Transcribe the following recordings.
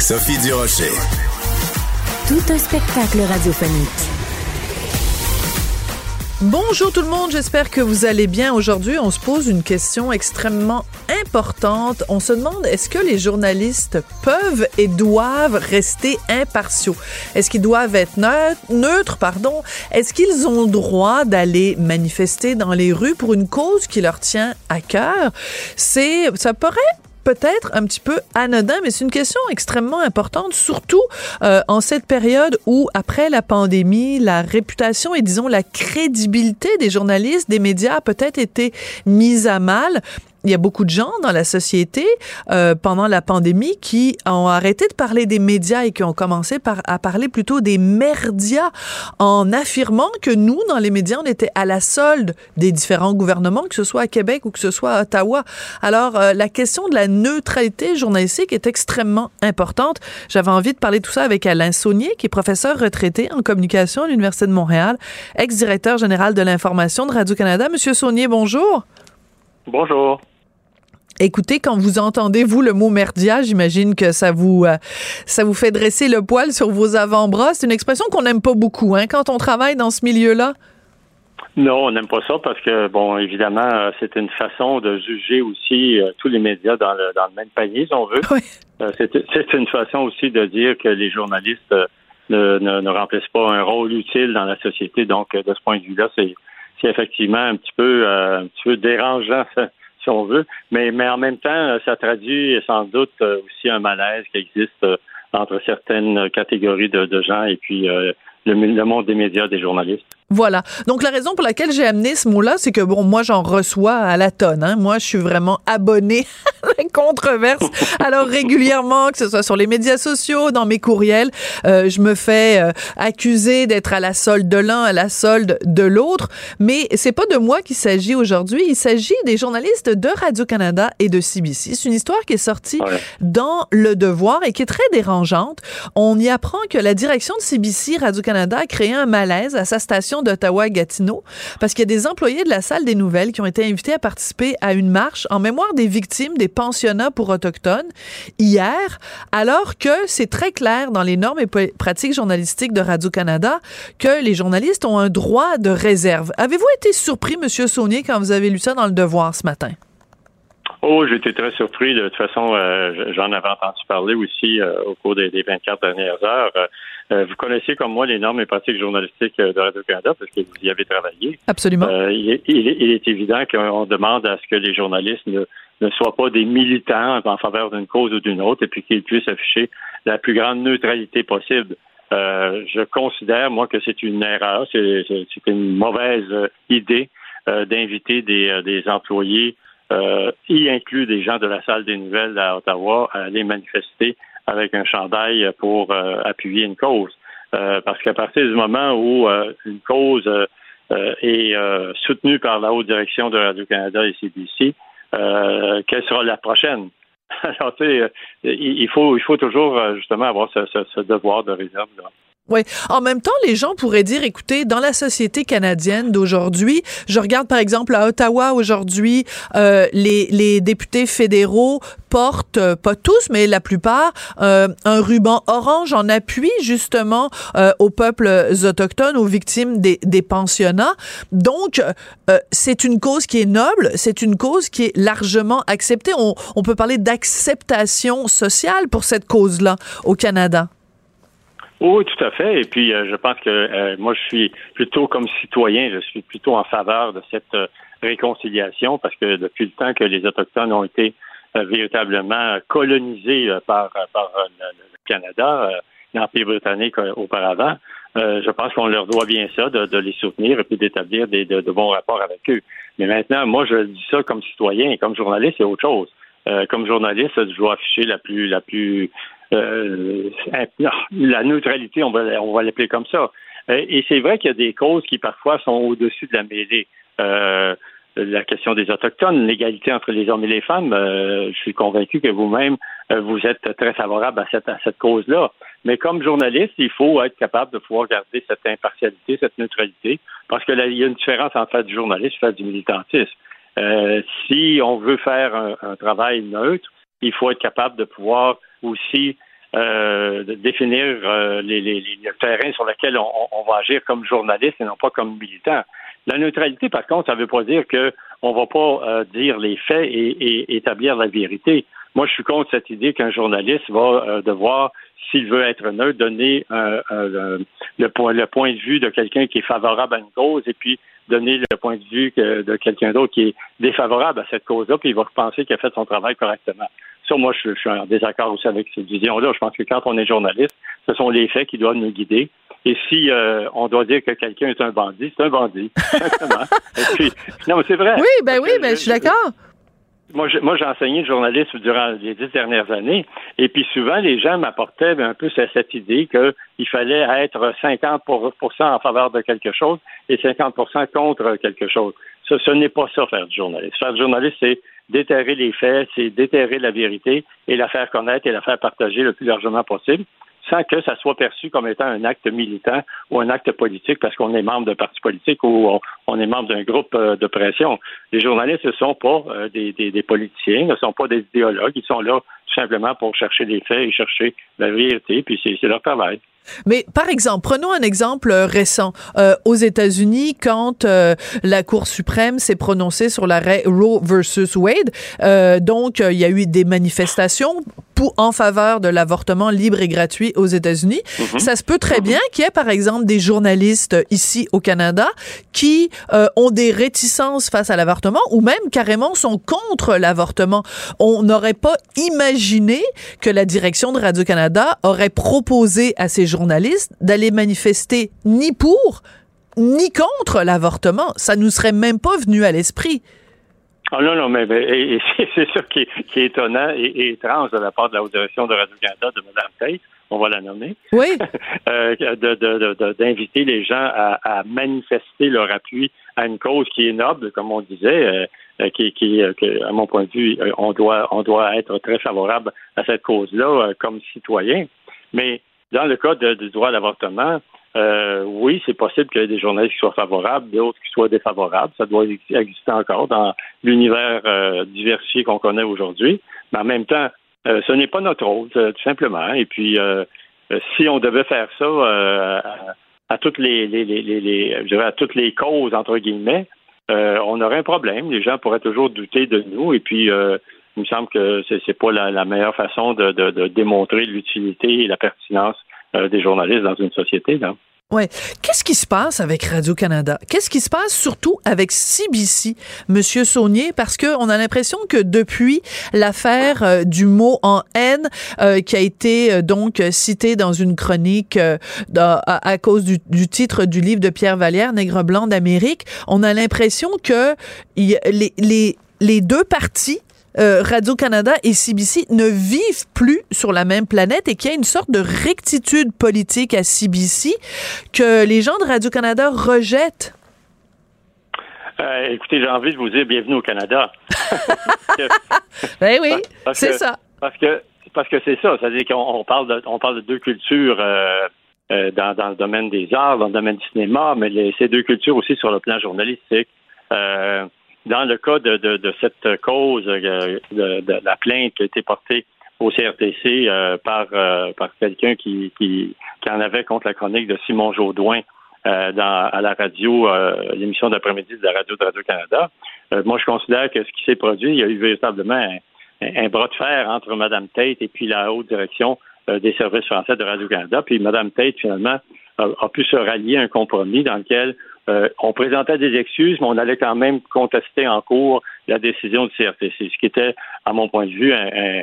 Sophie Durocher. Tout un spectacle radiophonique. Bonjour tout le monde, j'espère que vous allez bien. Aujourd'hui, on se pose une question extrêmement importante. On se demande est-ce que les journalistes peuvent et doivent rester impartiaux? Est-ce qu'ils doivent être neutres, pardon? Est-ce qu'ils ont le droit d'aller manifester dans les rues pour une cause qui leur tient à cœur? C'est ça paraît peut-être un petit peu anodin, mais c'est une question extrêmement importante, surtout euh, en cette période où, après la pandémie, la réputation et, disons, la crédibilité des journalistes, des médias a peut-être été mise à mal il y a beaucoup de gens dans la société euh, pendant la pandémie qui ont arrêté de parler des médias et qui ont commencé par, à parler plutôt des merdias en affirmant que nous, dans les médias, on était à la solde des différents gouvernements, que ce soit à Québec ou que ce soit à Ottawa. Alors, euh, la question de la neutralité journalistique est extrêmement importante. J'avais envie de parler de tout ça avec Alain Saunier, qui est professeur retraité en communication à l'Université de Montréal, ex-directeur général de l'information de Radio-Canada. Monsieur Saunier, bonjour. Bonjour. Écoutez, quand vous entendez vous le mot merdia, j'imagine que ça vous euh, ça vous fait dresser le poil sur vos avant-bras. C'est une expression qu'on n'aime pas beaucoup, hein, quand on travaille dans ce milieu-là. Non, on n'aime pas ça parce que bon, évidemment, euh, c'est une façon de juger aussi euh, tous les médias dans le dans le même panier, si on veut. c'est une façon aussi de dire que les journalistes ne, ne, remplissent pas un rôle utile dans la société. Donc, de ce point de vue-là, c'est effectivement un petit peu un petit peu dérangeant si on veut. Mais, mais en même temps, ça traduit sans doute euh, aussi un malaise qui existe euh, entre certaines catégories de, gens et puis euh, le, le monde des médias, des journalistes. Voilà. Donc la raison pour laquelle j'ai amené ce mot-là, c'est que bon, moi j'en reçois à la tonne. Hein. Moi, je suis vraiment abonné à la controverse. Alors régulièrement, que ce soit sur les médias sociaux, dans mes courriels, euh, je me fais euh, accuser d'être à la solde de l'un, à la solde de l'autre. Mais c'est pas de moi qu'il s'agit aujourd'hui. Il s'agit des journalistes de Radio Canada et de CBC. C'est une histoire qui est sortie dans Le Devoir et qui est très dérangeante. On y apprend que la direction de CBC Radio Canada a créé un malaise à sa station d'Ottawa-Gatineau parce qu'il y a des employés de la salle des nouvelles qui ont été invités à participer à une marche en mémoire des victimes des pensionnats pour autochtones hier, alors que c'est très clair dans les normes et pratiques journalistiques de Radio-Canada que les journalistes ont un droit de réserve. Avez-vous été surpris, Monsieur Saunier, quand vous avez lu ça dans Le Devoir ce matin? Oh, j'ai été très surpris. De toute façon, euh, j'en avais entendu parler aussi euh, au cours des, 24 dernières heures. Euh, vous connaissez comme moi les normes et pratiques journalistiques de Radio-Canada parce que vous y avez travaillé. Absolument. Il est, il, est, évident qu'on demande à ce que les journalistes ne, ne soient pas des militants en faveur d'une cause ou d'une autre et puis qu'ils puissent afficher la plus grande neutralité possible. je considère, moi, que c'est une erreur, c'est une mauvaise idée d'inviter des, des employés euh, y inclut des gens de la salle des nouvelles à Ottawa à aller manifester avec un chandail pour euh, appuyer une cause. Euh, parce qu'à partir du moment où euh, une cause est soutenue par la haute direction de Radio-Canada et CBC, quelle sera la prochaine? Alors, tu sais, il faut, il faut toujours justement avoir ce, ce, ce devoir de réserve. Là. Oui. En même temps, les gens pourraient dire, écoutez, dans la société canadienne d'aujourd'hui, je regarde par exemple à Ottawa aujourd'hui, euh, les, les députés fédéraux portent, euh, pas tous, mais la plupart, euh, un ruban orange en appui justement euh, aux peuples autochtones, aux victimes des, des pensionnats. Donc, euh, c'est une cause qui est noble, c'est une cause qui est largement acceptée. On, on peut parler d'acceptation sociale pour cette cause-là au Canada. Oui, tout à fait. Et puis, euh, je pense que euh, moi, je suis plutôt comme citoyen, je suis plutôt en faveur de cette euh, réconciliation parce que depuis le temps que les Autochtones ont été véritablement colonisés par, par le, Canada, l'Empire britannique auparavant, je pense qu'on leur doit bien ça, de, les soutenir et puis d'établir des, de, bons rapports avec eux. Mais maintenant, moi, je dis ça comme citoyen et comme journaliste, c'est autre chose. comme journaliste, je dois afficher la plus, la plus, la neutralité, on va, on va l'appeler comme ça. et c'est vrai qu'il y a des causes qui parfois sont au-dessus de la mêlée la question des Autochtones, l'égalité entre les hommes et les femmes. Euh, je suis convaincu que vous-même, euh, vous êtes très favorable à cette, cause-là. Mais comme journaliste, il faut être capable de pouvoir garder cette impartialité, cette neutralité, parce qu'il y a une différence entre faire du journalisme et faire du militantisme. Euh, si on veut faire un, travail neutre, il faut être capable de pouvoir aussi définir les, les, les, terrains sur lesquels on, on, va agir comme journaliste et non pas comme militant. La neutralité, par contre, ça ne veut pas dire qu'on ne va pas euh, dire les faits et, établir la vérité. Moi, je suis contre cette idée qu'un journaliste va euh, devoir, s'il veut être neutre, donner le, point, le point de vue de quelqu'un qui est favorable à une cause et puis donner le point de vue de quelqu'un d'autre qui est défavorable à cette cause-là, puis il va penser qu'il a fait son travail correctement. Ça, moi, je, je suis en désaccord aussi avec cette vision-là. Je pense que quand on est journaliste, ce sont les faits qui doivent nous guider et si euh, on doit dire que quelqu'un est un bandit, c'est un bandit. non, mais c'est vrai. Oui, ben oui, ben je, suis d'accord. Moi, moi, j'ai enseigné le journalisme durant les dix dernières années, et puis souvent, les gens m'apportaient un peu cette idée qu'il fallait être 50% en faveur de quelque chose et 50% contre quelque chose. Ça, ce n'est pas ça, faire du journalisme. Faire du journalisme, c'est déterrer les faits, c'est déterrer la vérité et la faire connaître et la faire partager le plus largement possible sans que ça soit perçu comme étant un acte militant ou un acte politique parce qu'on est membre d'un parti politique ou on, est membre d'un groupe euh, de pression. Les journalistes ne sont pas euh, des, des, politiciens, ne sont pas des idéologues, ils sont là tout simplement pour chercher des faits et chercher la vérité, puis c'est leur travail. Mais par exemple, prenons un exemple euh, récent. Euh, aux États-Unis, quand euh, la Cour suprême s'est prononcée sur l'arrêt Roe versus Wade, donc il y a eu des manifestations pour, en faveur de l'avortement libre et gratuit aux États-Unis. Mhm. Ça se peut très bien qu'il y ait, par exemple, des journalistes ici au Canada qui ont des réticences face à l'avortement ou même carrément sont contre l'avortement. On n'aurait pas imaginé que la direction de Radio-Canada aurait proposé à ces journalistes d'aller manifester ni pour ni contre l'avortement. Ça nous serait même pas venu à l'esprit. Ah non, non, mais, c'est ça qui est, étonnant et, étrange de la part de la haute direction de Radio-Canada, de Mme Tate, on va la nommer, oui. euh, d'inviter les gens à, manifester leur appui à une cause qui est noble, comme on disait, euh, qui, qui à mon point de vue, euh, on doit, on doit être très favorable à cette cause-là comme citoyen. Mais dans le cas du droit à l'avortement, euh, oui, c'est possible qu'il y ait des journalistes qui soient favorables, d'autres qui soient défavorables. Ça doit exister encore dans l'univers euh, diversifié qu'on connaît aujourd'hui. Mais en même temps, euh, ce n'est pas notre rôle, tout simplement. Et puis, si on devait faire ça à, toutes les, à toutes les causes entre guillemets, on aurait un problème. Les gens pourraient toujours douter de nous. Et puis, il me semble que c'est n'est pas la, meilleure façon de, de démontrer l'utilité et la pertinence euh, des journalistes dans une société. Là. Ouais. Qu'est-ce qui se passe avec Radio-Canada? Qu'est-ce qui se passe surtout avec CBC, Monsieur Saunier? Parce que on a l'impression que depuis l'affaire euh, du mot en haine, euh, qui a été donc cité dans une chronique à, cause du, titre du livre de Pierre Vallière, Nègre blanc d'Amérique, on a l'impression que les, les deux parties euh, Radio-Canada et CBC ne vivent plus sur la même planète et qu'il y a une sorte de rectitude politique à CBC que les gens de Radio-Canada rejettent? Euh, écoutez, j'ai envie de vous dire bienvenue au Canada. ben oui, c'est ça. Parce que parce que c'est ça, c'est-à-dire qu'on parle de on parle de deux cultures euh, dans, dans, le domaine des arts, dans le domaine du cinéma, mais ces deux cultures aussi sur le plan journalistique. Euh, dans le cas de, de, cette cause euh, de, la plainte qui a été portée au CRTC euh, par, euh, par quelqu'un qui, qui, en avait contre la chronique de Simon Jaudoin dans, à la radio, l'émission d'après-midi de la radio de Radio-Canada. moi, je considère que ce qui s'est produit, il y a eu véritablement un, bras de fer entre Mme Tate et puis la haute direction des services français de Radio-Canada. Puis Mme Tate, finalement, a, pu se rallier à un compromis dans lequel euh, on présentait des excuses, mais on allait quand même contester en cours la décision du CRTC, ce qui était, à mon point de vue, un,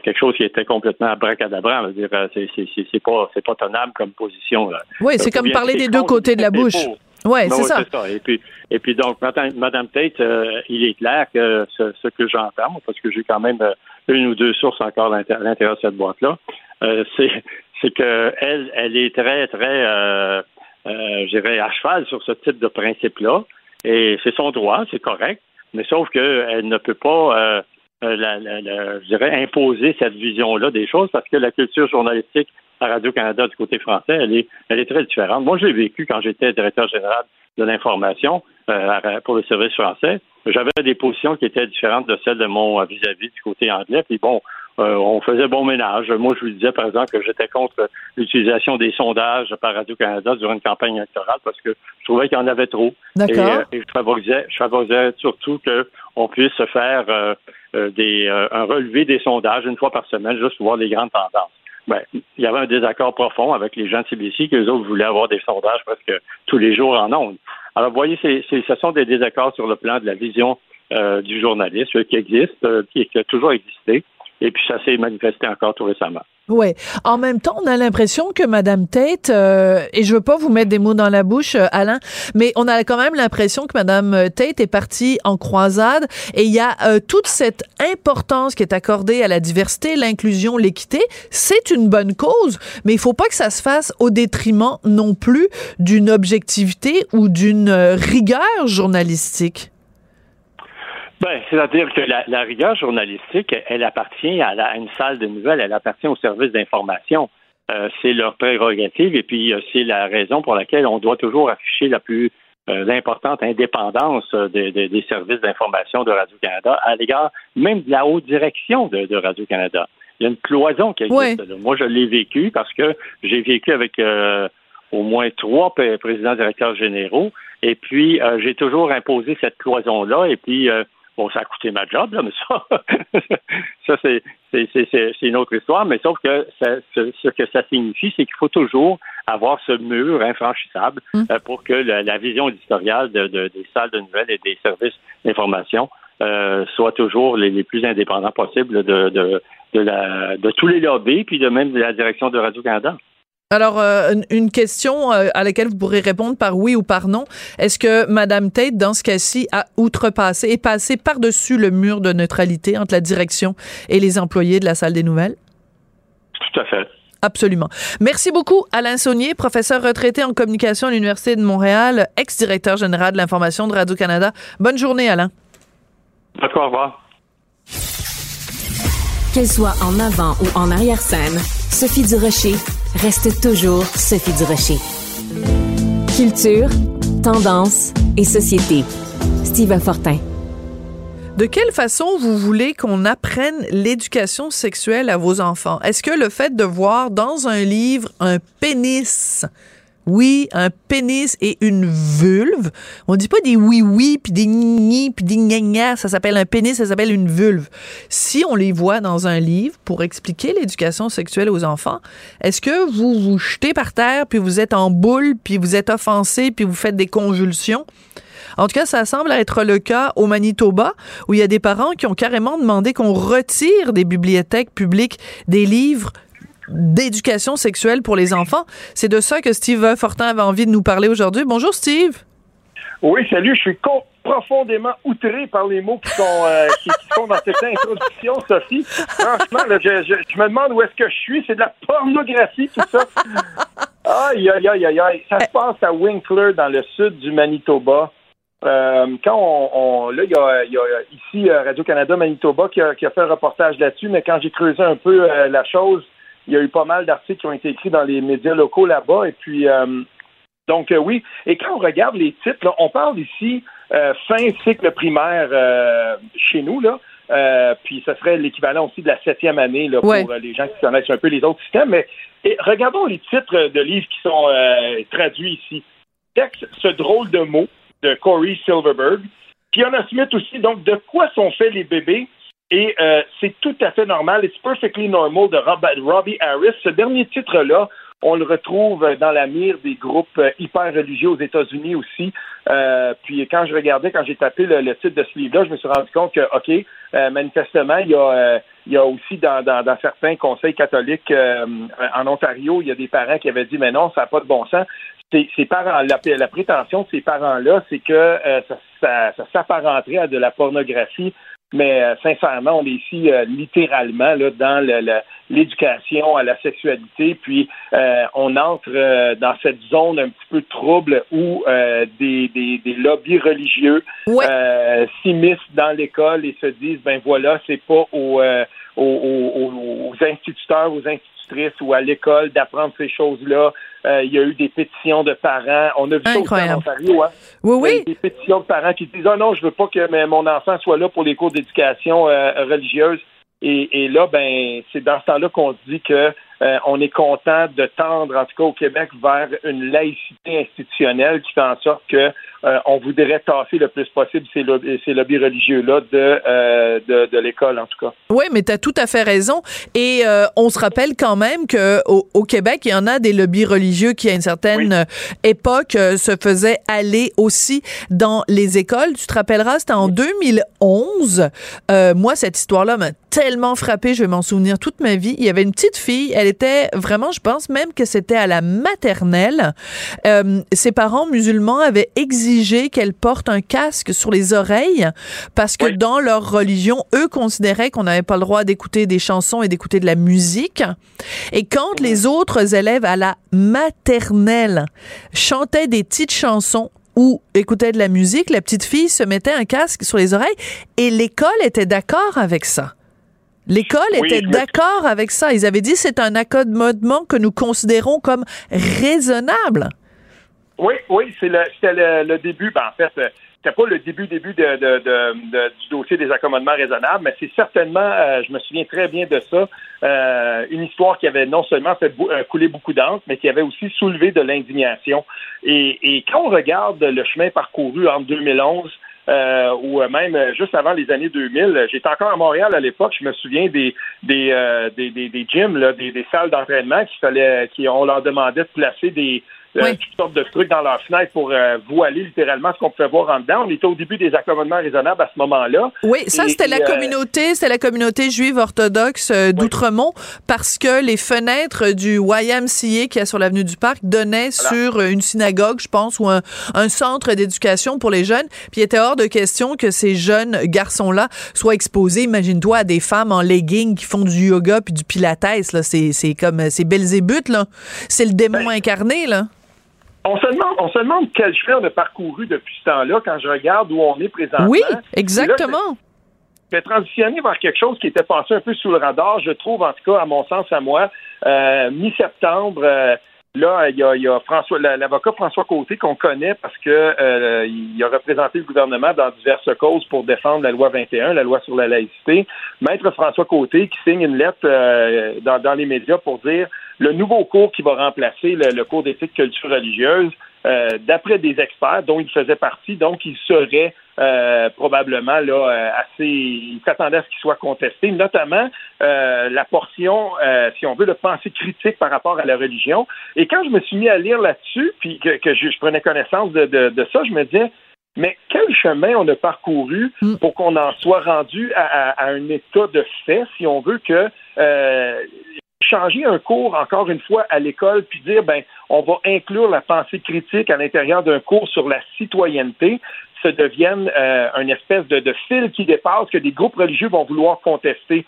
quelque chose qui était complètement abracadabra. C'est, c'est, c'est, pas, c'est pas tenable comme position. Oui, c'est comme parler des deux côtés de la bouche. Ouais, c'est ça. Et puis, et puis donc, Madame, Tate, il est clair que ce, que j'entends, parce que j'ai quand même une ou deux sources encore à l'intérieur de cette boîte-là, c'est c'est que elle, est très, très, euh, je dirais, à cheval sur ce type de principe-là. Et c'est son droit, c'est correct. Mais sauf qu'elle ne peut pas euh, la, la, je dirais, imposer cette vision-là des choses parce que la culture journalistique à Radio-Canada du côté français, elle est, elle est très différente. Moi, je l'ai vécu quand j'étais directeur général de l'information euh, pour le service français. J'avais des positions qui étaient différentes de celles de mon vis-à-vis du côté anglais. Puis bon, euh, on faisait bon ménage. Moi, je vous disais, par exemple, que j'étais contre l'utilisation des sondages par Radio-Canada durant une campagne électorale parce que je trouvais qu'il y en avait trop. Et, je, favorisais, je favorisais surtout qu'on puisse se faire euh, des, euh, un relevé des sondages une fois par semaine, juste pour voir les grandes tendances. Ben, il y avait un désaccord profond avec les gens de CBC, que les autres voulaient avoir des sondages presque tous les jours en ondes. Alors, vous voyez, c'est, ce sont des désaccords sur le plan de la vision euh, du journaliste qui existe, qui, qui, a toujours existé, et puis ça s'est manifesté encore tout récemment. Oui. En même temps, on a l'impression que Madame Tate, euh, et je veux pas vous mettre des mots dans la bouche, euh, Alain, mais on a quand même l'impression que Madame Tate est partie en croisade et il y a euh, toute cette importance qui est accordée à la diversité, l'inclusion, l'équité. C'est une bonne cause, mais il faut pas que ça se fasse au détriment non plus d'une objectivité ou d'une rigueur journalistique. Ben, c'est-à-dire que la, rigueur journalistique, elle appartient à, une salle de nouvelles, elle appartient au service d'information. Euh, c'est leur prérogative et puis euh, c'est la raison pour laquelle on doit toujours afficher la plus euh, importante indépendance des services d'information de Radio-Canada à l'égard même de la haute direction de, Radio-Canada. Il y a une cloison qui existe. Moi, je l'ai vécu parce que j'ai vécu avec au moins trois présidents directeurs généraux et puis j'ai toujours imposé cette cloison-là et puis Bon, ça a coûté ma job, là, mais ça, ça c'est, c'est, une autre histoire. Mais sauf que ce, que ça signifie, c'est qu'il faut toujours avoir ce mur infranchissable mm. euh, pour que la, vision éditoriale de, des salles de nouvelles et des services d'information euh, soit toujours les, plus indépendants possibles de, de, de, la, de tous les lobbies, puis de même de la direction de Radio-Canada. Alors, euh, une question euh, à laquelle vous pourrez répondre par oui ou par non. Est-ce que Mme Tate, dans ce cas-ci, a outrepassé et passé par-dessus le mur de neutralité entre la direction et les employés de la salle des nouvelles? Tout à fait. Absolument. Merci beaucoup, Alain Saunier, professeur retraité en communication à l'Université de Montréal, ex-directeur général de l'information de Radio-Canada. Bonne journée, Alain. D'accord, au revoir. Qu'elle soit en avant ou en arrière-scène, Sophie Durocher reste toujours Sophie Durocher. Culture, tendance et société. Steve Fortin. De quelle façon vous voulez qu'on apprenne l'éducation sexuelle à vos enfants? Est-ce que le fait de voir dans un livre un pénis oui, un pénis et une vulve. On dit pas des oui-oui, puis des ni puis des gna Ça s'appelle un pénis, ça s'appelle une vulve. Si on les voit dans un livre pour expliquer l'éducation sexuelle aux enfants, est-ce que vous vous jetez par terre, puis vous êtes en boule, puis vous êtes offensé, puis vous faites des convulsions? En tout cas, ça semble être le cas au Manitoba, où il y a des parents qui ont carrément demandé qu'on retire des bibliothèques publiques des livres d'éducation sexuelle pour les enfants. C'est de ça que Steve Fortin avait envie de nous parler aujourd'hui. Bonjour Steve. Oui, salut, je suis profondément outré par les mots qui sont, euh, qui, sont dans cette introduction, Sophie. Franchement, je, me demande où est-ce que je suis. C'est de la pornographie, tout ça. Aïe, aïe, aïe, aïe, aïe. Ça se passe à Winkler, dans le sud du Manitoba. Euh, quand on, là, il y a, y a, ici euh, Radio-Canada Manitoba qui a, qui a, fait un reportage là-dessus, mais quand j'ai creusé un peu la chose, il y a eu pas mal d'articles qui ont été écrits dans les médias locaux là-bas. Et puis, euh, donc euh, oui. Et quand on regarde les titres, on parle ici euh, fin cycle primaire chez nous, là. puis ce serait l'équivalent aussi de la septième année là, pour les gens qui connaissent un peu les autres systèmes. Mais regardons les titres de livres qui sont traduits ici. Texte, ce drôle de mot de Corey Silverberg. Fiona Smith aussi. Donc, de quoi sont faits les bébés? Et euh, c'est tout à fait normal. It's perfectly normal de Robbie Harris. Ce dernier titre-là, on le retrouve dans la mire des groupes euh, hyper religieux aux États-Unis aussi. Euh, puis quand je regardais, quand j'ai tapé le, titre de ce livre-là, je me suis rendu compte que, OK, manifestement, il y a, il y a aussi dans, dans, certains conseils catholiques en Ontario, il y a des parents qui avaient dit, mais non, ça n'a pas de bon sens. ces, parents, la, la, prétention de ces parents-là, c'est que euh, ça, ça s'apparenterait à de la pornographie. Mais euh, sincèrement, on est ici euh, littéralement là, dans l'éducation à la sexualité, puis on entre dans cette zone un petit peu trouble où des, des, des, lobbies religieux s'immiscent dans l'école et se disent ben voilà, c'est pas aux, aux, aux, aux instituteurs, aux institutrices ou à l'école d'apprendre ces choses-là. Euh, il y a eu des pétitions de parents. On a vu ça aussi en Ontario. Hein? Oui, oui. Des pétitions de parents qui disent Ah non, je veux pas que mon enfant soit là pour les cours d'éducation euh, religieuse. Et, et, là, ben, c'est dans ce temps-là qu'on se dit que euh, on est content de tendre, en tout cas au Québec, vers une laïcité institutionnelle qui fait en sorte que euh, on voudrait tasser le plus possible ces, lobbies, religieux-là euh, de, de, l'école, en tout cas. Oui, mais tu as tout à fait raison. Et on se rappelle quand même qu'au au Québec, il y en a des lobbies religieux qui, à une certaine époque, se faisaient aller aussi dans les écoles. Tu te rappelleras, c'était en 2011. moi, cette histoire-là m'a tellement frappée, je vais m'en souvenir toute ma vie. Il y avait une petite fille, elle était vraiment, je pense même que c'était à la maternelle. Euh, ses parents musulmans avaient exigé qu'elle porte un casque sur les oreilles parce que dans leur religion, eux considéraient qu'on n'avait pas le droit d'écouter des chansons et d'écouter de la musique. Et quand les autres élèves à la maternelle chantaient des petites chansons ou écoutaient de la musique, la petite fille se mettait un casque sur les oreilles et l'école était d'accord avec ça. L'école était d'accord avec ça. Ils avaient dit c'est un accommodement que nous considérons comme raisonnable. Oui, oui, c'est c'était le, début. Ben, en fait, euh, c'était pas le début début de, du dossier des accommodements raisonnables, mais c'est certainement, euh, je me souviens très bien de ça, euh, une histoire qui avait non seulement fait couler beaucoup d'encre, mais qui avait aussi soulevé de l'indignation. Et, et quand on regarde le chemin parcouru en 2011 euh, ou même juste avant les années 2000. J'étais encore à Montréal à l'époque. Je me souviens des des euh, des, des, des, gyms, là, des, des salles d'entraînement qui fallait, qui on leur demandait de placer des euh, toutes sortes de trucs dans leur fenêtre pour euh, voiler littéralement ce qu'on pouvait voir en dedans. On était au début des accommodements raisonnables à ce moment-là. Oui, ça, c'était la euh, communauté, c'était la communauté juive orthodoxe d'Outremont parce que les fenêtres du YMCA qui est sur l'avenue du Parc donnaient sur une synagogue, je pense, ou un, centre d'éducation pour les jeunes. Puis il était hors de question que ces jeunes garçons-là soient exposés, imagine-toi, à des femmes en leggings qui font du yoga puis du pilates. Là. C'est, c'est comme, c'est Belzébuth, là. C'est le démon ben, incarné, là. On se demande, on se demande quel chemin on a parcouru depuis ce temps-là quand je regarde où on est présentement. Oui, exactement. je vais transitionner vers quelque chose qui était passé un peu sous le radar, je trouve, en tout cas, à mon sens, à moi, euh, mi-septembre. Euh, là, il y a, y a François, l'avocat François Côté qu'on connaît parce que euh, il a représenté le gouvernement dans diverses causes pour défendre la loi 21, la loi sur la laïcité. Maître François Côté qui signe une lettre dans, dans les médias pour dire le nouveau cours qui va remplacer le, cours d'éthique culture religieuse, euh, d'après des experts dont il faisait partie, donc il serait euh, probablement là euh, assez, il s'attendait à ce qu'il soit contesté, notamment la portion, si on veut, de pensée critique par rapport à la religion. Et quand je me suis mis à lire là-dessus, puis que, je, prenais connaissance de, ça, je me disais, mais quel chemin on a parcouru mm. pour qu'on en soit rendu à, à, un état de fait, si on veut que changer un cours, encore une fois, à l'école, puis dire, ben, on va inclure la pensée critique à l'intérieur d'un cours sur la citoyenneté, ça devienne euh, une espèce de, fil qui dépasse que des groupes religieux vont vouloir contester.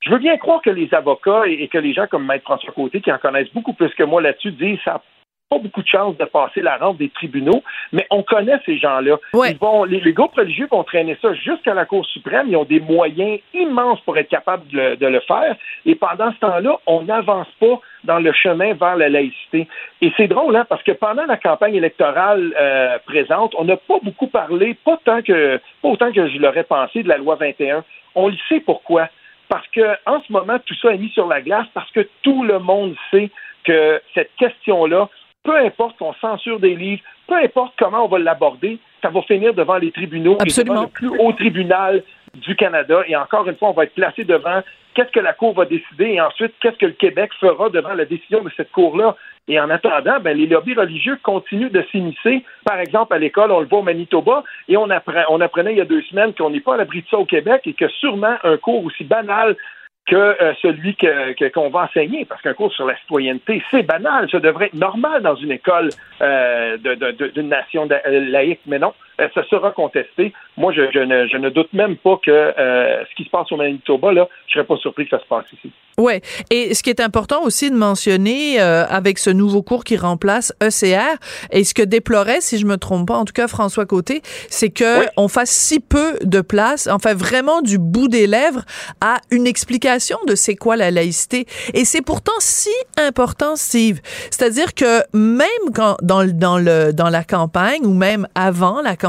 Je veux bien croire que les avocats et, que les gens comme Maître François Côté, qui en connaissent beaucoup plus que moi là-dessus, disent ça pas beaucoup de chances de passer la rampe des tribunaux, mais on connaît ces gens-là. les, groupes religieux vont traîner ça jusqu'à la Cour suprême. Ils ont des moyens immenses pour être capables de le, faire. Et pendant ce temps-là, on n'avance pas dans le chemin vers la laïcité. Et c'est drôle, hein, parce que pendant la campagne électorale euh, présente, on n'a pas beaucoup parlé, pas tant que, pas autant que je l'aurais pensé, de la loi 21. On le sait pourquoi. Parce que en ce moment, tout ça est mis sur la glace parce que tout le monde sait que cette question-là peu importe qu'on censure des livres, peu importe comment on va l'aborder, ça va finir devant les tribunaux Absolument. devant le plus haut tribunal du Canada. Et encore une fois, on va être placé devant qu'est-ce que la Cour va décider et ensuite qu'est-ce que le Québec fera devant la décision de cette Cour-là. Et en attendant, ben, les lobbies religieux continuent de s'immiscer. Par exemple, à l'école, on le voit au Manitoba, et on, on apprenait il y a deux semaines qu'on n'est pas à l'abri de ça au Québec et que sûrement un cours aussi banal que euh, celui que, qu'on va enseigner, parce qu'un cours sur la citoyenneté, c'est banal, ça devrait être normal dans une école euh, de, d'une nation laïque, mais non, ça sera contesté. Moi, je, ne, je, ne, doute même pas que euh, ce qui se passe au Manitoba, là, je serais pas surpris que ça se passe ici. Ouais. Et ce qui est important aussi de mentionner euh, avec ce nouveau cours qui remplace ECR, et ce que déplorait, si je me trompe pas, en tout cas François Côté, c'est que on fasse si peu de place, enfin vraiment du bout des lèvres, à une explication de c'est quoi la laïcité. Et c'est pourtant si important, Steve. C'est-à-dire que même quand dans, dans le dans la campagne ou même avant la campagne,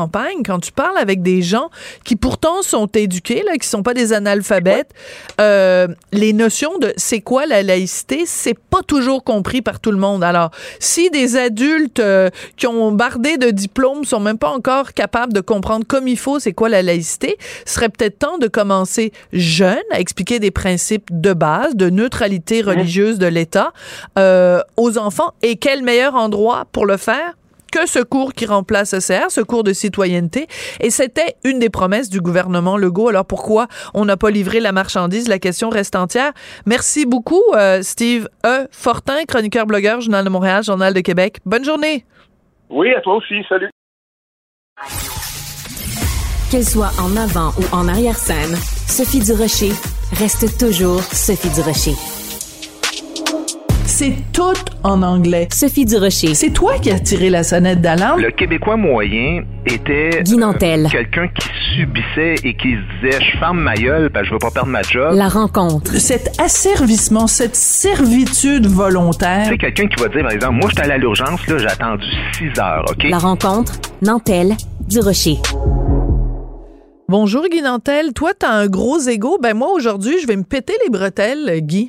quand tu parles avec des gens qui pourtant sont éduqués, là, qui sont pas des analphabètes, euh, les notions de c'est quoi la laïcité, c'est pas toujours compris par tout le monde. Alors, si des adultes euh, qui ont bardé de diplômes sont même pas encore capables de comprendre comme il faut c'est quoi la laïcité, serait peut-être temps de commencer jeune à expliquer des principes de base, de neutralité religieuse de l'État euh, aux enfants. Et quel meilleur endroit pour le faire que ce cours qui remplace ECR, ce cours de citoyenneté. Et c'était une des promesses du gouvernement Legault. Alors pourquoi on n'a pas livré la marchandise? La question reste entière. Merci beaucoup, euh, Steve E. Fortin, chroniqueur blogueur, Journal de Montréal, Journal de Québec. Bonne journée. Oui, à toi aussi. Salut. Qu'elle soit en avant ou en arrière-scène, Sophie Durocher reste toujours Sophie Durocher. C'est tout en anglais. Sophie Durocher. C'est toi qui as tiré la sonnette d'alarme? Le Québécois moyen était euh, quelqu'un qui subissait et qui se disait je ferme ma gueule parce que je veux pas perdre ma job. La rencontre. Cet asservissement, cette servitude volontaire. C'est quelqu'un qui va dire par exemple moi j'étais à l'urgence là, j'ai attendu 6 heures, OK? La rencontre Nantel Durocher. Bonjour Guy Nantel, toi t'as un gros ego, ben moi aujourd'hui je vais me péter les bretelles Guy.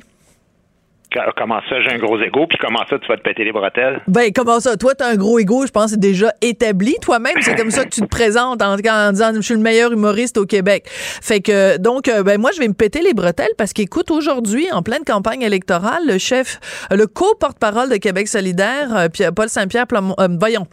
Comment ça, j'ai un gros ego, puis comment ça, tu vas te péter les bretelles? Ben, comment ça? Toi, t'as un gros ego, je pense, c'est déjà établi. Toi-même, c'est comme ça que tu te présentes en, disant, je suis le meilleur humoriste au Québec. Fait que, donc, euh, ben, moi, je vais me péter les bretelles parce qu'écoute, aujourd'hui, en pleine campagne électorale, le chef, le co-porte-parole de Québec solidaire, euh, Paul Saint-Pierre, euh, voyons,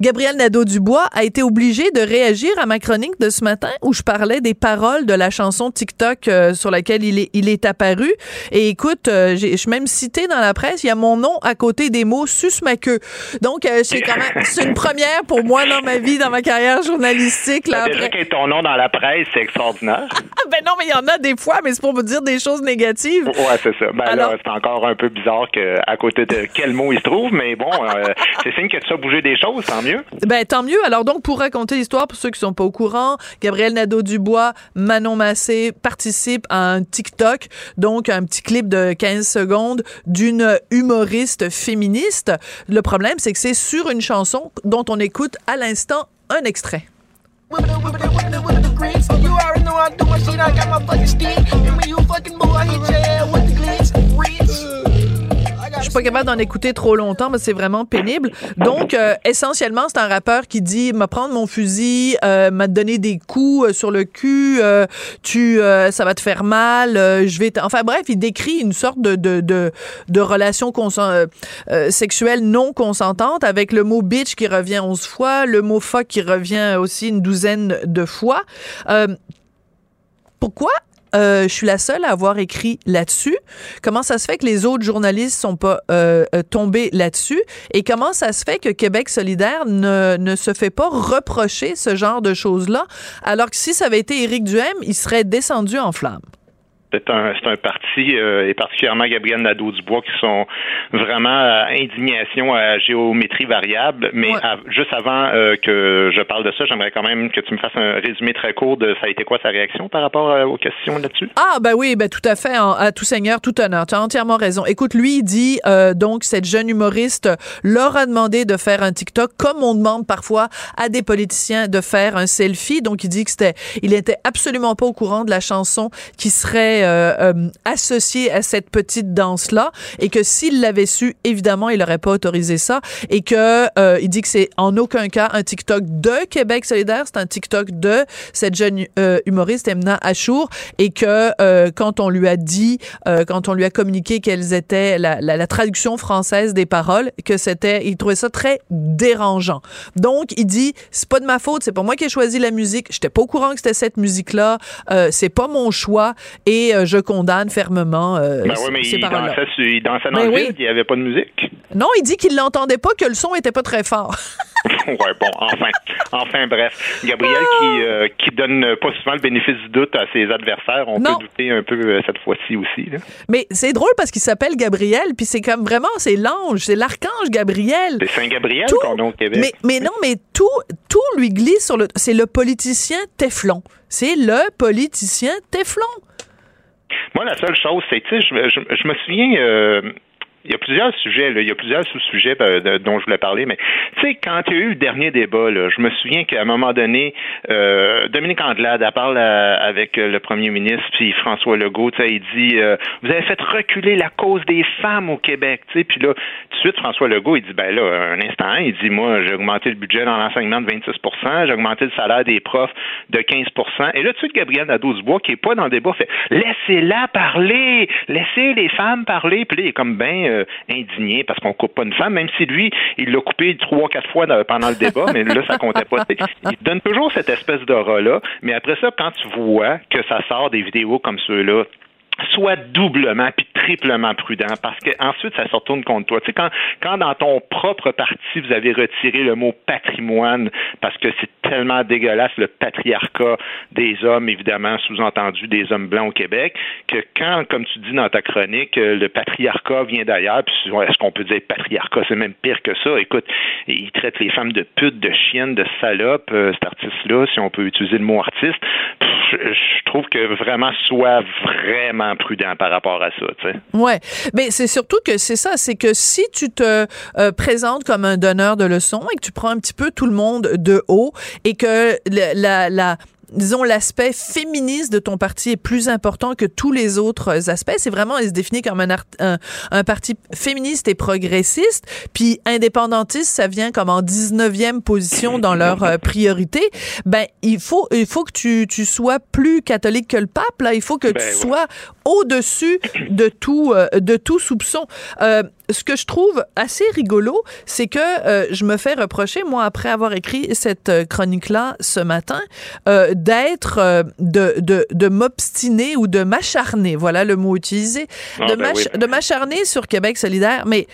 Gabriel Nadeau-Dubois a été obligé de réagir à ma chronique de ce matin où je parlais des paroles de la chanson TikTok sur laquelle il est, il est apparu. Et écoute, je suis même cité dans la presse, il y a mon nom à côté des mots sus ma queue. Donc, euh, c'est quand même, c'est une première pour moi dans ma vie, dans ma carrière journalistique. Là, déjà après... ton nom dans la presse, c'est extraordinaire. ben non, mais il y en a des fois, mais c'est pour me dire des choses négatives. Ouais, c'est ça. Ben là, c'est encore un peu bizarre que à côté de quel mot il se trouve, mais bon, euh, c'est signe que tu as bougé des choses, tant mieux. Ben tant mieux. Alors donc, pour raconter l'histoire, pour ceux qui sont pas au courant, Gabriel Nadeau-Dubois, Manon Massé participent à un TikTok, donc un petit clip de 15 secondes d'une humoriste féministe. Le problème, c'est que c'est sur une chanson dont on écoute à l'instant un extrait. Suis pas capable d'en écouter trop longtemps, mais c'est vraiment pénible. Donc, euh, essentiellement, c'est un rappeur qui dit m'a prendre mon fusil, euh, m'a donné des coups euh, sur le cul, euh, tu, ça va te faire mal, je vais. Enfin bref, il décrit une sorte de de de, de relation sexuelle non consentante avec le mot bitch qui revient 11 fois, le mot fuck qui revient aussi une douzaine de fois. pourquoi euh, je suis la seule à avoir écrit là-dessus. Comment ça se fait que les autres journalistes sont pas euh, euh, tombés là-dessus? Et comment ça se fait que Québec solidaire ne, ne se fait pas reprocher ce genre de choses-là, alors que si ça avait été Éric Duhem, il serait descendu en flammes? C'est un, c'est un parti, euh, et particulièrement Gabriel Nadeau-Dubois, qui sont vraiment à indignation à géométrie variable. Mais juste avant euh, que je parle de ça, j'aimerais quand même que tu me fasses un résumé très court de ça a été quoi sa réaction par rapport euh, aux questions là-dessus? Ah, ben oui, ben tout à fait. à tout seigneur, tout honneur. Tu as entièrement raison. Écoute, lui, il dit, donc, cette jeune humoriste leur a demandé de faire un TikTok, comme on demande parfois à des politiciens de faire un selfie. Donc, il dit que c'était, il était absolument pas au courant de la chanson qui serait euh, euh, associé à cette petite danse là et que s'il l'avait su évidemment il n'aurait pas autorisé ça et que euh, il dit que c'est en aucun cas un TikTok de Québec solidaire c'est un TikTok de cette jeune humoriste Emna Achour et que quand on lui a dit quand on lui a communiqué quelles étaient la, traduction française des paroles que c'était il trouvait ça très dérangeant. Donc il dit c'est pas de ma faute c'est pas moi qui ai choisi la musique j'étais pas au courant que c'était cette musique là c'est pas mon choix et et je condamne fermement ben oui, mais il dansait, dans ben il n'y avait pas de musique? Non, il dit qu'il l'entendait pas, que le son était pas très fort. ouais, bon, enfin, enfin, bref. Gabriel qui, ah! euh, qui donne pas souvent le bénéfice du doute à ses adversaires, on peut douter un peu euh, cette fois-ci aussi. Là. Mais c'est drôle parce qu'il s'appelle Gabriel, puis c'est comme vraiment, c'est l'ange, c'est l'archange Gabriel. C'est Saint-Gabriel qu'on a au Québec. Mais, mais non, mais tout, tout lui glisse sur le. C'est le politicien Teflon. C'est le politicien Teflon. Moi, la seule chose, c'est, tu sais, je, me souviens. Euh, il y a plusieurs sujets, là. il y a plusieurs sous-sujets euh, dont je voulais parler, mais tu sais, quand il y a eu le dernier débat, là, je me souviens qu'à un moment donné, euh, Dominique Andelade, elle parle avec le premier ministre, puis François Legault, il dit euh, Vous avez fait reculer la cause des femmes au Québec, tu sais, puis là, tout de suite, François Legault, il dit Ben là, un instant, il dit Moi, j'ai augmenté le budget dans l'enseignement de 26% j'ai augmenté le salaire des profs de 15% Et là, tout de suite, Gabriel Nadeau-Dubois, qui est pas dans le débat, fait Laissez-la parler, laissez les femmes parler, puis là, il est comme ben euh, indigné parce qu'on coupe pas une femme, même si lui, il l'a coupé trois, quatre fois pendant le débat, mais là, ça comptait pas. Il donne toujours cette espèce d'aura-là, mais après ça, quand tu vois que ça sort des vidéos comme ceux-là, sois doublement puis triplement prudent parce que ensuite ça se retourne contre toi. Tu sais, quand, dans ton propre parti vous avez retiré le mot patrimoine parce que c'est tellement dégueulasse le patriarcat des hommes, évidemment sous-entendu des hommes blancs au Québec, que quand, comme tu dis dans ta chronique, euh, le patriarcat vient d'ailleurs, puis est-ce qu'on peut dire patriarcat, c'est même pire que ça. Écoute, il traite les femmes de putes, de chiennes, de salopes, euh, cet artiste-là, si on peut utiliser le mot artiste. je trouve que vraiment soit vraiment prudent par rapport à ça. Tu sais. Ouais, mais c'est surtout que c'est ça, c'est que si tu te euh, présentes comme un donneur de leçons et que tu prends un petit peu tout le monde de haut et que la disons, l'aspect féministe de ton parti est plus important que tous les autres aspects. C'est vraiment, il se définit comme un, un, un, parti féministe et progressiste. Puis indépendantiste, ça vient comme en 19e position dans leur euh, priorité. Ben, il faut, il faut que tu, tu sois plus catholique que le pape, là. Il faut que ben tu sois au-dessus de tout, euh, de tout soupçon. Euh, ce que je trouve assez rigolo, c'est que euh, je me fais reprocher, moi, après avoir écrit cette euh, chronique-là ce matin, euh, d'être, euh, de, de, de m'obstiner ou de m'acharner, voilà le mot utilisé, ah, de ben m'acharner sur Québec solidaire. Mais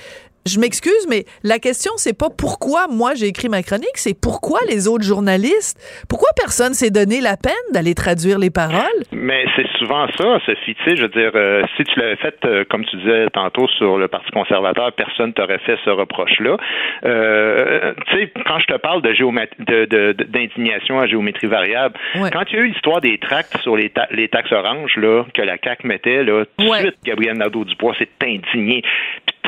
je m'excuse, mais la question, c'est pas pourquoi moi j'ai écrit ma chronique, c'est pourquoi les autres journalistes, pourquoi personne s'est donné la peine d'aller traduire les paroles? Mais c'est souvent ça, Sophie. Tu sais, je veux dire, euh, si tu l'avais fait, euh, comme tu disais tantôt, sur le Parti conservateur, personne t'aurait fait ce reproche-là. Euh, tu sais, quand je te parle de d'indignation à géométrie variable, quand il y a eu l'histoire des tracts sur les, les taxes oranges, là, que la CAQ mettait, là, tout de suite, Gabriel Nadeau-Dubois s'est indigné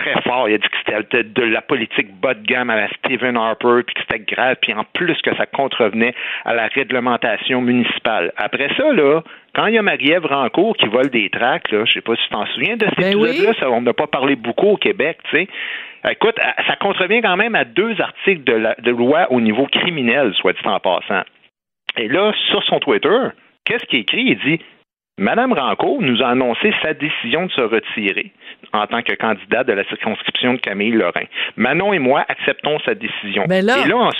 très fort. Il a dit que c'était de la politique bas de gamme à la Stephen Harper, puis que c'était grave, puis en plus que ça contrevenait à la réglementation municipale. Après ça, là, quand il y a Marie-Ève Rancourt qui vole des tracts, là, je sais pas si tu t'en souviens de cet ben épisode-là, on n'a pas parlé beaucoup au Québec, tu sais. Écoute, ça contrevient quand même à deux articles de, la, de loi au niveau criminel, soit dit en passant. Et là, sur son Twitter, qu'est-ce qu'il écrit? Il dit Madame Rancourt nous a annoncé sa décision de se retirer en tant que candidate de la circonscription de Camille Lorrain. Manon et moi acceptons sa décision. Mais là, et là,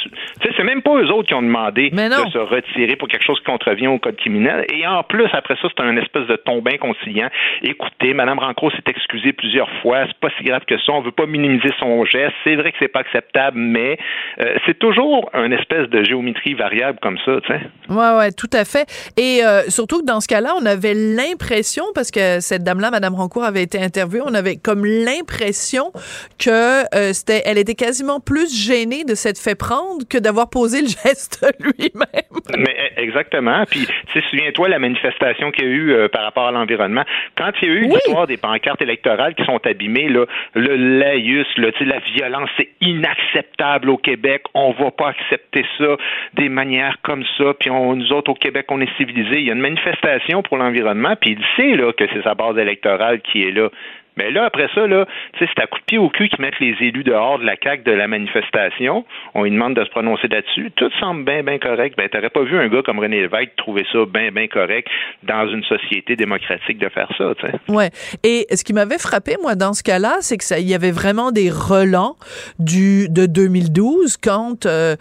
c'est même pas eux autres qui ont demandé de se retirer pour quelque chose qui contrevient au code criminel. Et en plus, après ça, c'est un espèce de tombin conciliant. Écoutez, Madame Rancourt s'est excusée plusieurs fois. C'est pas si grave que ça. On veut pas minimiser son geste. C'est vrai que c'est pas acceptable, mais euh, c'est toujours une espèce de géométrie variable comme ça, tu sais. Ouais, ouais, tout à fait. Et euh, surtout que dans ce cas-là, on avait l'impression, parce que cette dame-là, Madame Rancourt, avait été interviewée, on avait comme l'impression que euh, c'était, elle était quasiment plus gênée de s'être fait prendre que d'avoir posé le geste lui-même. Mais eh, exactement. Puis, tu sais, souviens-toi la manifestation qu'il y a eu euh, par rapport à l'environnement. Quand il y a eu l'histoire des pancartes électorales qui sont abîmées, là, le laïus, là, la violence, c'est inacceptable au Québec. On va pas accepter ça des manières comme ça. Puis on, nous autres au Québec, on est civilisés. Il y a une manifestation pour l'environnement, puis il sait là que c'est sa base électorale qui est là. Mais là, après ça, là, c'est à coup de pied au cul qu'ils mettent les élus dehors de la CAQ de la manifestation. On lui demande de se prononcer là-dessus. Tout semble bien, bien correct. Ben, t'aurais pas vu un gars comme René Lévesque trouver ça bien, bien correct dans une société démocratique de faire ça, tu sais. Ouais. Et ce qui m'avait frappé, moi, dans ce cas-là, c'est que ça, il y avait vraiment des relents du, de 2012 quand euh,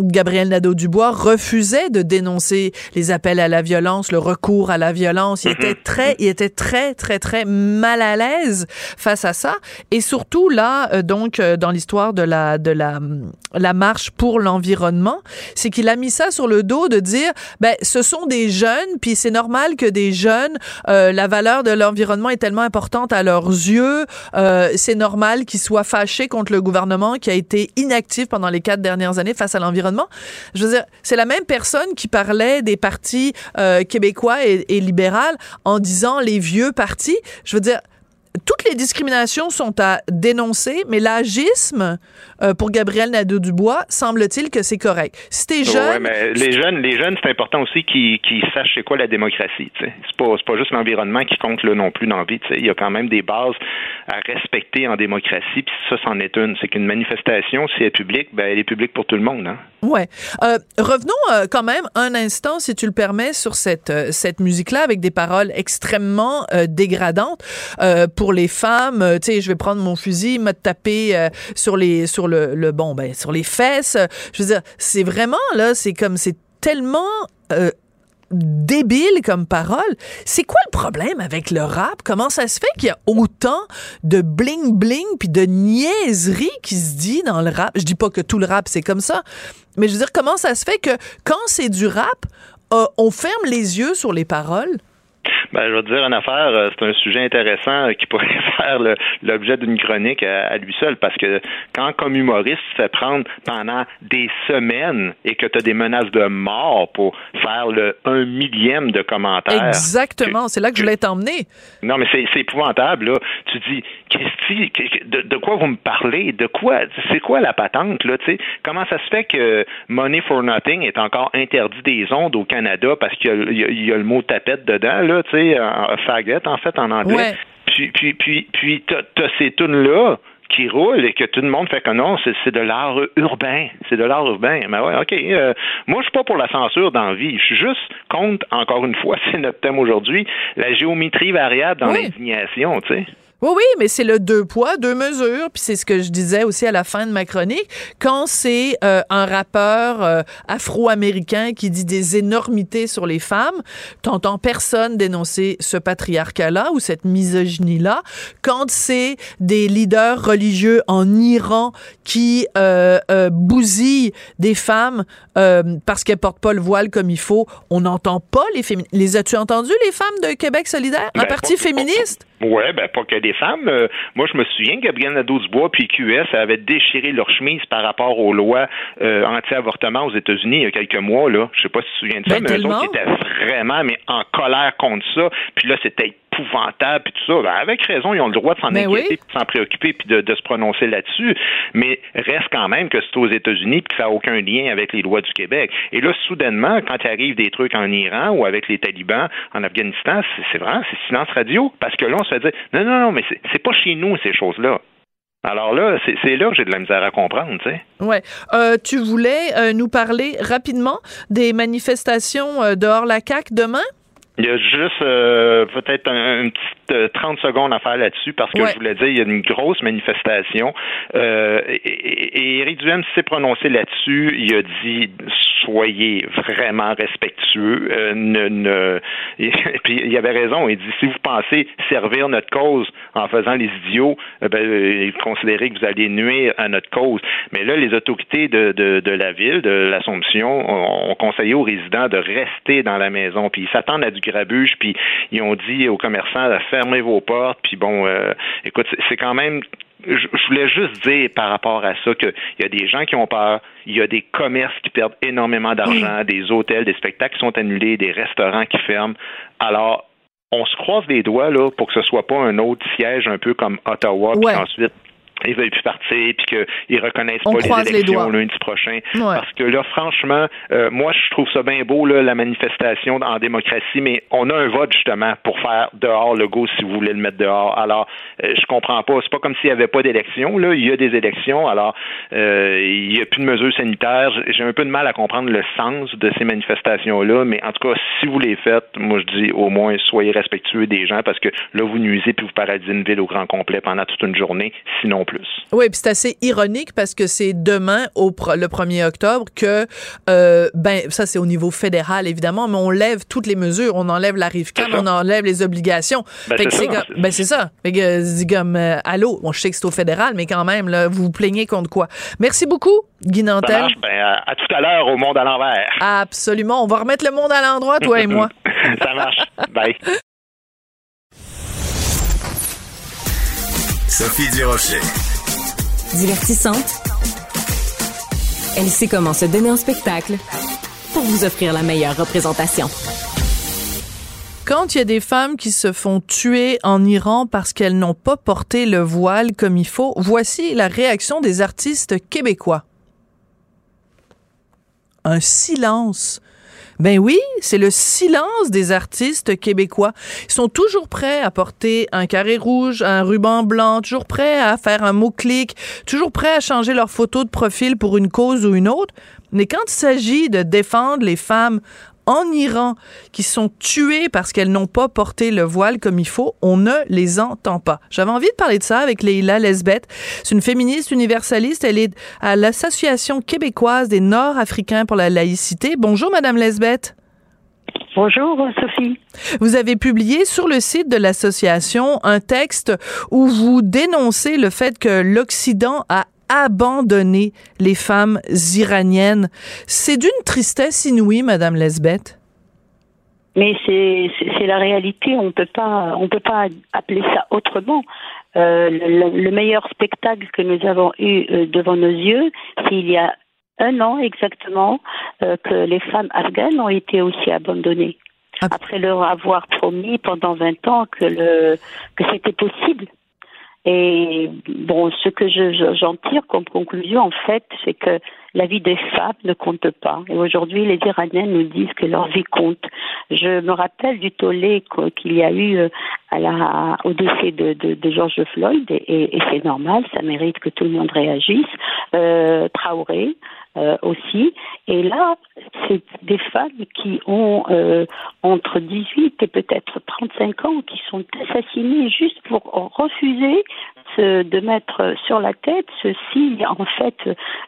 Gabriel Nadeau-Dubois refusait de dénoncer les appels à la violence, le recours à la violence. Il mm-hmm. était très, il était très, très, très mal à l'aise face à ça. Et surtout là, euh, donc euh, dans l'histoire de la de la la marche pour l'environnement, c'est qu'il a mis ça sur le dos de dire, ben ce sont des jeunes, puis c'est normal que des jeunes, euh, la valeur de l'environnement est tellement importante à leurs yeux, c'est normal qu'ils soient fâchés contre le gouvernement qui a été inactif pendant les quatre dernières années face à l'environnement. Je veux dire, c'est la même personne qui parlait des partis québécois et, et libéral en disant les vieux partis. Je veux dire, toutes les discriminations sont à dénoncer, mais l'agisme euh, pour Gabriel Nadeau-Dubois, semble-t-il que c'est correct. Si t'es jeune... mais les jeunes, les jeunes, c'est important aussi qu'ils sachent c'est quoi la démocratie. C'est pas, pas juste l'environnement qui compte là non plus dans la vie. Il y a quand même des bases à respecter en démocratie, puis ça, c'en est une. C'est qu'une manifestation, si elle est publique, ben, elle est publique pour tout le monde. Hein? Ouais. Euh, revenons euh, quand même un instant, si tu le permets, sur cette, cette musique-là, avec des paroles extrêmement dégradantes pour les femmes. tu sais, je vais prendre mon fusil, me taper sur les sur le, bon, ben, sur les fesses. Je veux dire, c'est vraiment, là, c'est comme, c'est tellement euh, débile comme parole. C'est quoi le problème avec le rap? Comment ça se fait qu'il y a autant de bling-bling puis de niaiserie qui se dit dans le rap? Je dis pas que tout le rap c'est comme ça, mais je veux dire, comment ça se fait que quand c'est du rap, euh, on ferme les yeux sur les paroles? Ben, je vais te dire une affaire, euh, c'est un sujet intéressant euh, qui pourrait faire l'objet d'une chronique à, lui seul, parce que quand, comme humoriste, tu fais prendre pendant des semaines et que tu as des menaces de mort pour faire le un millième de commentaires. Exactement, c'est là que je voulais t'emmener. Non, mais c'est épouvantable, là. Tu dis, Christy, de, de, quoi vous me parlez? De quoi? C'est quoi la patente, là? sais? Comment ça se fait que Money for Nothing est encore interdit des ondes au Canada parce qu'il y, y, a le mot tapette dedans, là, tu sais, faggot, en fait, en anglais. Puis, puis, puis, puis t'as ces tunes-là qui roulent et que tout le monde fait que non, c'est de l'art urbain. C'est de l'art urbain. Mais ouais, OK. Euh, moi, je suis pas pour la censure d'envie. Je suis juste contre, encore une fois, c'est notre thème aujourd'hui, la géométrie variable dans l'indignation, tu sais. Oui, oui, mais c'est le deux poids, deux mesures. Puis c'est ce que je disais aussi à la fin de ma chronique. Quand c'est euh, un rappeur euh, afro-américain qui dit des énormités sur les femmes, t'entends personne dénoncer ce patriarcat-là ou cette misogynie-là. Quand c'est des leaders religieux en Iran qui euh, euh bousillent des femmes parce qu'elles portent pas le voile comme il faut, on n'entend pas les féministes. Les as-tu entendu, les femmes de Québec solidaire? Un ben, parti féministe? Oui, ben pas que des femmes. Euh, moi, je me souviens que Gabriel Nadeau-Dubois puis QS avaient déchiré leur chemise par rapport aux lois euh, anti-avortement aux États-Unis il y a quelques mois. Là. Je sais pas si tu te souviens de ça, ben, mais eux autres étaient vraiment mais en colère contre ça. Puis là, c'était épouvantable, puis tout ça. Ben, avec raison, ils ont le droit de s'en ben inquiéter, de s'en préoccuper, puis de, se prononcer là-dessus. Mais reste quand même que c'est aux États-Unis, puis que ça n'a aucun lien avec les lois du Québec. Et là, soudainement, quand il arrive des trucs en Iran ou avec les talibans en Afghanistan, c'est vraiment, c'est silence radio. Parce que là, on se fait dire, non, non, non, mais c'est pas chez nous, ces choses-là. Alors là, c'est là que j'ai de la misère à comprendre, tu sais. Ouais. Euh, tu voulais euh, nous parler rapidement des manifestations euh, dehors la CAQ demain? Il y a juste euh, peut-être un, petit 30 secondes à faire là-dessus parce que je voulais dire il y a une grosse manifestation euh, et, Éric Duhem s'est prononcé là-dessus. Il a dit soyez vraiment respectueux. Euh, ne, ne... Et puis il avait raison. Il dit si vous pensez servir notre cause en faisant les idiots, eh ben, considérez que vous allez nuire à notre cause. Mais là, les autorités de, de, de la ville, de l'Assomption, ont conseillé aux résidents de rester dans la maison. Puis ils s'attendent à du grabuge, puis ils ont dit aux commerçants de fermer vos portes, puis bon, euh, écoute, c'est quand même je voulais juste dire par rapport à ça qu'il y a des gens qui ont peur, il y a des commerces qui perdent énormément d'argent, des hôtels, des spectacles qui sont annulés, des restaurants qui ferment. Alors, on se croise les doigts là pour que ce soit pas un autre siège un peu comme Ottawa, puis ensuite ils veulent plus partir, puis qu'ils reconnaissent pas les élections lundi prochain. Parce que là, franchement, euh, moi, je trouve ça bien beau, là, la manifestation en démocratie, mais on a un vote, justement, pour faire dehors le go si vous voulez le mettre dehors. Alors, euh, je comprends pas. C'est pas comme s'il y avait pas d'élection, là. Il y a des élections. Alors, euh, il n'y a plus de mesures sanitaires. J'ai un peu de mal à comprendre le sens de ces manifestations-là, mais en tout cas, si vous les faites, moi, je dis au moins, soyez respectueux des gens, parce que là, vous nuisez puis vous paradisez une ville au grand complet pendant toute une journée, sinon plus. Oui, puis c'est assez ironique parce que c'est demain, au le 1er octobre, que, euh, ben, ça c'est au niveau fédéral évidemment, mais on lève toutes les mesures, on enlève la rive on enlève les obligations. Ben, c'est ça. Ben, c'est ça. Fait comme, euh, allô, bon, je sais que c'est au fédéral, mais quand même, là, vous vous plaignez contre quoi? Merci beaucoup, Guy Nantel. Ben, à, tout à l'heure au Monde à l'envers. Absolument. On va remettre le monde à l'endroit, toi et moi. ça marche. Bye. Sophie Durocher. Divertissante. Elle sait comment se donner en spectacle pour vous offrir la meilleure représentation. Quand il y a des femmes qui se font tuer en Iran parce qu'elles n'ont pas porté le voile comme il faut, voici la réaction des artistes québécois. Un silence ben oui, c'est le silence des artistes québécois. Ils sont toujours prêts à porter un carré rouge, un ruban blanc, toujours prêts à faire un mot-clic, toujours prêts à changer leur photo de profil pour une cause ou une autre. Mais quand il s'agit de défendre les femmes en Iran qui sont tuées parce qu'elles n'ont pas porté le voile comme il faut, on ne les entend pas. J'avais envie de parler de ça avec Leila Lesbeth. C'est une féministe universaliste. Elle est à l'Association québécoise des Nord-Africains pour la laïcité. Bonjour, Madame Lesbeth. Bonjour Sophie. Vous avez publié sur le site de l'association un texte où vous dénoncez le fait que l'Occident a abandonner les femmes iraniennes. C'est d'une tristesse inouïe, Madame Lesbeth. Mais c'est la réalité. On peut pas on peut pas appeler ça autrement. Euh, le, meilleur spectacle que nous avons eu euh, devant nos yeux, c'est il y a un an exactement euh, que les femmes afghanes ont été aussi abandonnées. Ah. Après leur avoir promis pendant 20 ans que le que c'était possible. Et bon, ce que j'en tire comme conclusion, en fait, c'est que la vie des femmes ne compte pas. Et aujourd'hui, les Iraniens nous disent que leur vie compte. Je me rappelle du tollé qu'il y a eu euh, à la, au décès de, de, de George Floyd, et, et c'est normal, ça mérite que tout le monde réagisse. Euh, Traoré, euh, aussi. Et là, c'est des femmes qui ont euh, entre 18 et peut-être 35 ans qui sont assassinées juste pour refuser de mettre sur la tête ceci. En fait,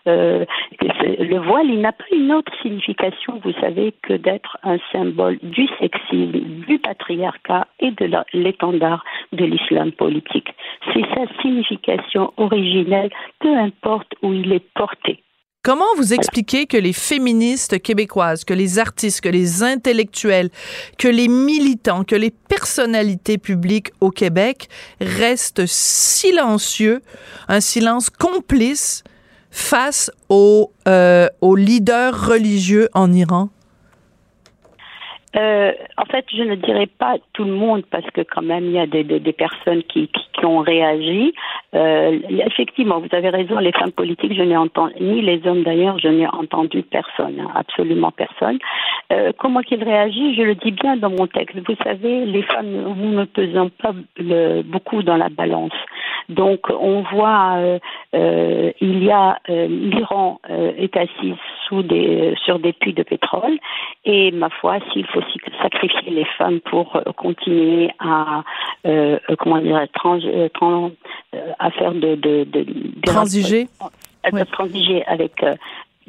euh, le voile, il n'a pas une autre signification, vous savez, que d'être un symbole du sexisme, du patriarcat et de l'étendard de l'islam politique. C'est sa signification originelle, peu importe où il est porté. Comment vous expliquez que les féministes québécoises, que les artistes, que les intellectuels, que les militants, que les personnalités publiques au Québec restent silencieux, un silence complice face aux, euh, aux leaders religieux en Iran? Euh, en fait, je ne dirais pas tout le monde parce que quand même il y a des, personnes qui, ont réagi. Euh, effectivement, vous avez raison, les femmes politiques, je n'ai entendu, ni les hommes d'ailleurs, je n'ai entendu personne, hein, absolument personne. Euh, comment qu'ils réagissent, je le dis bien dans mon texte. Vous savez, les femmes, nous ne pesons pas beaucoup dans la balance. Donc, on voit, il y a l'Iran est assis sous des, sur des puits de pétrole, et ma foi, s'il faut sacrifier les femmes pour continuer à, comment dire, trans, trans, à faire de, de, de, transiger, transiger avec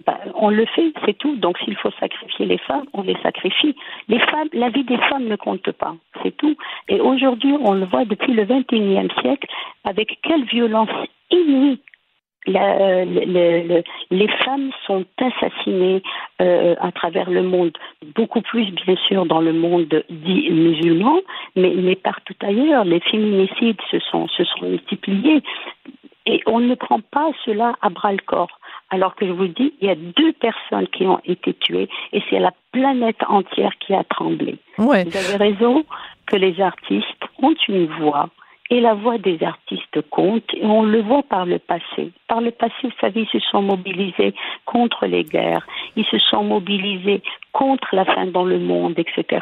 bah, on le fait, c'est tout. Donc s'il faut sacrifier les femmes, on les sacrifie. Les femmes, la vie des femmes ne compte pas, c'est tout. Et aujourd'hui, on le voit depuis le XXIe siècle, avec quelle violence inouïe la, les femmes sont assassinées euh, à travers le monde, beaucoup plus bien sûr dans le monde dit musulman, mais, mais partout ailleurs. Les féminicides se sont, se sont multipliés et on ne prend pas cela à bras le corps. Alors que je vous dis, il y a deux personnes qui ont été tuées et c'est la planète entière qui a tremblé. Vous avez raison que les artistes ont une voix et la voix des artistes compte et on le voit par le passé. Par le passé, vous savez, ils se sont mobilisés contre les guerres, ils se sont mobilisés contre la faim dans le monde, etc.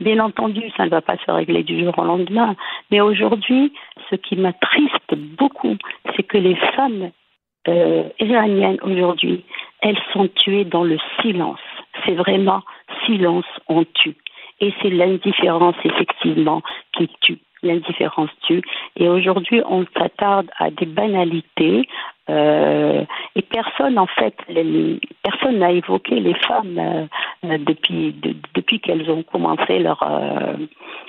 Bien entendu, ça ne va pas se régler du jour au lendemain, mais aujourd'hui, ce qui m'attriste beaucoup, c'est que les femmes euh, iraniennes aujourd'hui, elles sont tuées dans le silence. C'est vraiment silence, on tue. Et c'est l'indifférence, effectivement, qui tue. L'indifférence tue. Et aujourd'hui, on s'attarde à des banalités. Euh, et personne, en fait, personne n'a évoqué les femmes euh, depuis, depuis qu'elles ont commencé leur,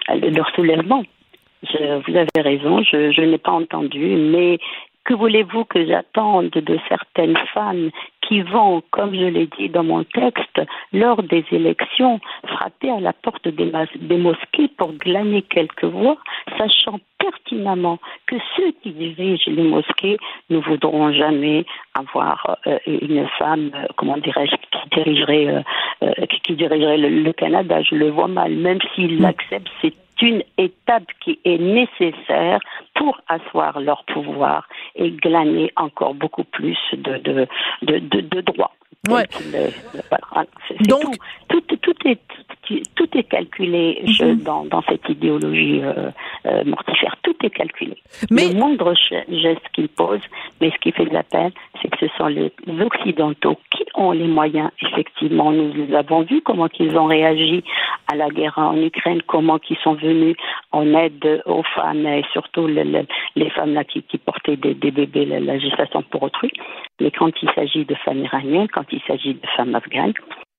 leur soulèvement. vous avez raison, je, je n'ai pas entendu, mais que voulez-vous que j'attende de certaines femmes qui vont, comme je l'ai dit dans mon texte, lors des élections, frapper à la porte des, des mosquées pour glaner quelques voix, sachant pertinemment que ceux qui dirigent les mosquées ne voudront jamais avoir euh, une femme, euh, comment dirais-je, qui dirigerait, euh, qui, dirigerait le, le, Canada. Je le vois mal, même s'ils l'acceptent, c'est une étape qui est nécessaire pour asseoir leur pouvoir et glaner encore beaucoup plus de, droits. Ouais. Donc, tout, tout, est, tout est calculé mhm. dans, dans, cette idéologie euh, euh, mortifère. Tout est calculé. Mais... Le moindre geste qu'ils posent, mais ce qui fait de la peine, c'est que ce sont les Occidentaux qui ont les moyens. Effectivement, nous avons vu comment ils ont réagi à la guerre en Ukraine, comment ils sont venus en aide aux femmes et surtout les femmes là qui, qui portaient des, des bébés, la, la gestation pour autrui. Mais quand il s'agit de femmes iraniennes, quand il s'agit de femmes afghanes,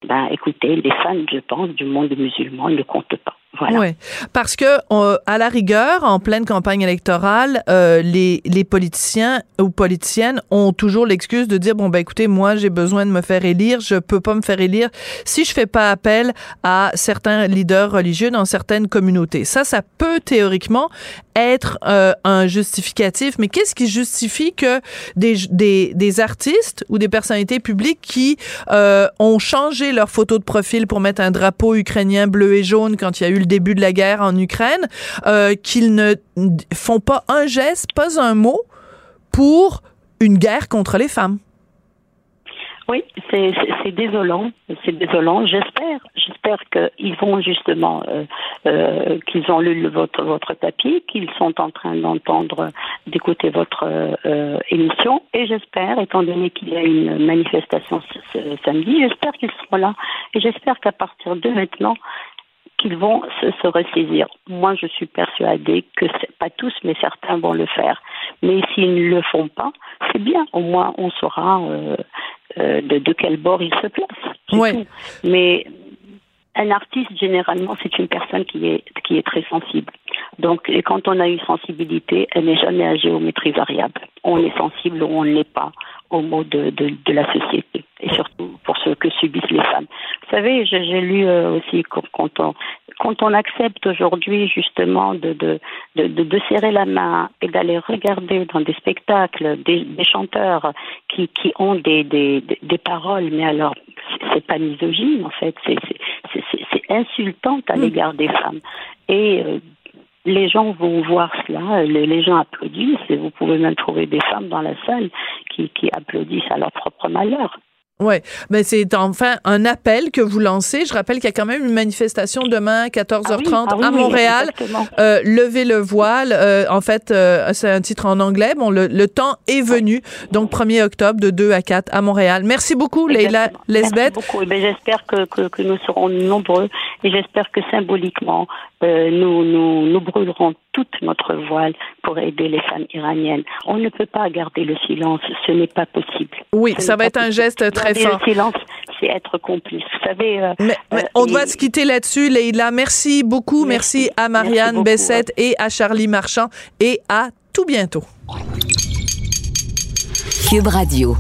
ben écoutez, les femmes, je pense, du monde musulman ne comptent pas. Voilà. Oui, parce que à la rigueur, en pleine campagne électorale, euh, les, les politiciens ou politiciennes ont toujours l'excuse de dire bon ben écoutez, moi j'ai besoin de me faire élire, je peux pas me faire élire si je fais pas appel à certains leaders religieux dans certaines communautés. Ça, ça peut théoriquement être euh, un justificatif, mais qu'est-ce qui justifie que des, des, des, artistes ou des personnalités publiques qui euh, ont changé leur photo de profil pour mettre un drapeau ukrainien bleu et jaune quand il y a eu le début de la guerre en Ukraine, euh, qu'ils ne font pas un geste, pas un mot pour une guerre contre les femmes? Oui, c'est désolant, c'est désolant. J'espère, j'espère qu'ils vont justement, euh, euh, qu'ils ont lu votre votre papier, qu'ils sont en train d'entendre, d'écouter votre euh, émission, et j'espère, étant donné qu'il y a une manifestation ce, samedi, j'espère qu'ils seront là, et j'espère qu'à partir de maintenant, qu'ils vont se, se, ressaisir. Moi, je suis persuadée que pas tous, mais certains vont le faire. Mais s'ils ne le font pas, c'est bien. Au moins, on saura euh, euh, de, de, quel bord il se place. Ouais. Mais un artiste, généralement, c'est une personne qui est, qui est très sensible. Donc, et quand on a une sensibilité, elle n'est jamais à géométrie variable. On est sensible ou on ne l'est pas aux mots de, de, de, la société, et surtout pour ce que subissent les femmes. Vous savez, j'ai lu euh, aussi quand on, quand on accepte aujourd'hui justement de, de, de, de, serrer la main et d'aller regarder dans des spectacles des, des chanteurs qui, qui ont des, des, des paroles, mais alors c'est pas misogyne en fait, c'est insultant à mm. l'égard des femmes. Et euh, les gens vont voir cela, les, gens applaudissent, et vous pouvez même trouver des femmes dans la salle qui, qui applaudissent à leur propre malheur. Oui, mais c'est enfin un appel que vous lancez. Je rappelle qu'il y a quand même une manifestation demain à 14h30 ah ah à Montréal. euh, levez le voile. Euh, en fait, euh, c'est un titre en anglais. Bon, le, le, temps est venu. Donc, 1er octobre de 2 à 4 à Montréal. Merci beaucoup, Leila Lesbeth. Merci beaucoup. Eh j'espère que, que, que, nous serons nombreux et j'espère que symboliquement, nous, nous, nous brûlerons toute notre voile pour aider les femmes iraniennes. On ne peut pas garder le silence. Ce n'est pas possible. Oui, ça va être un geste très le silence, c'est être complice. Vous savez. Euh, mais, euh, on doit se quitter là-dessus, Leïla. Merci beaucoup. Merci, à Marianne Bessette et à Charlie Marchand et à tout bientôt. Cube Radio.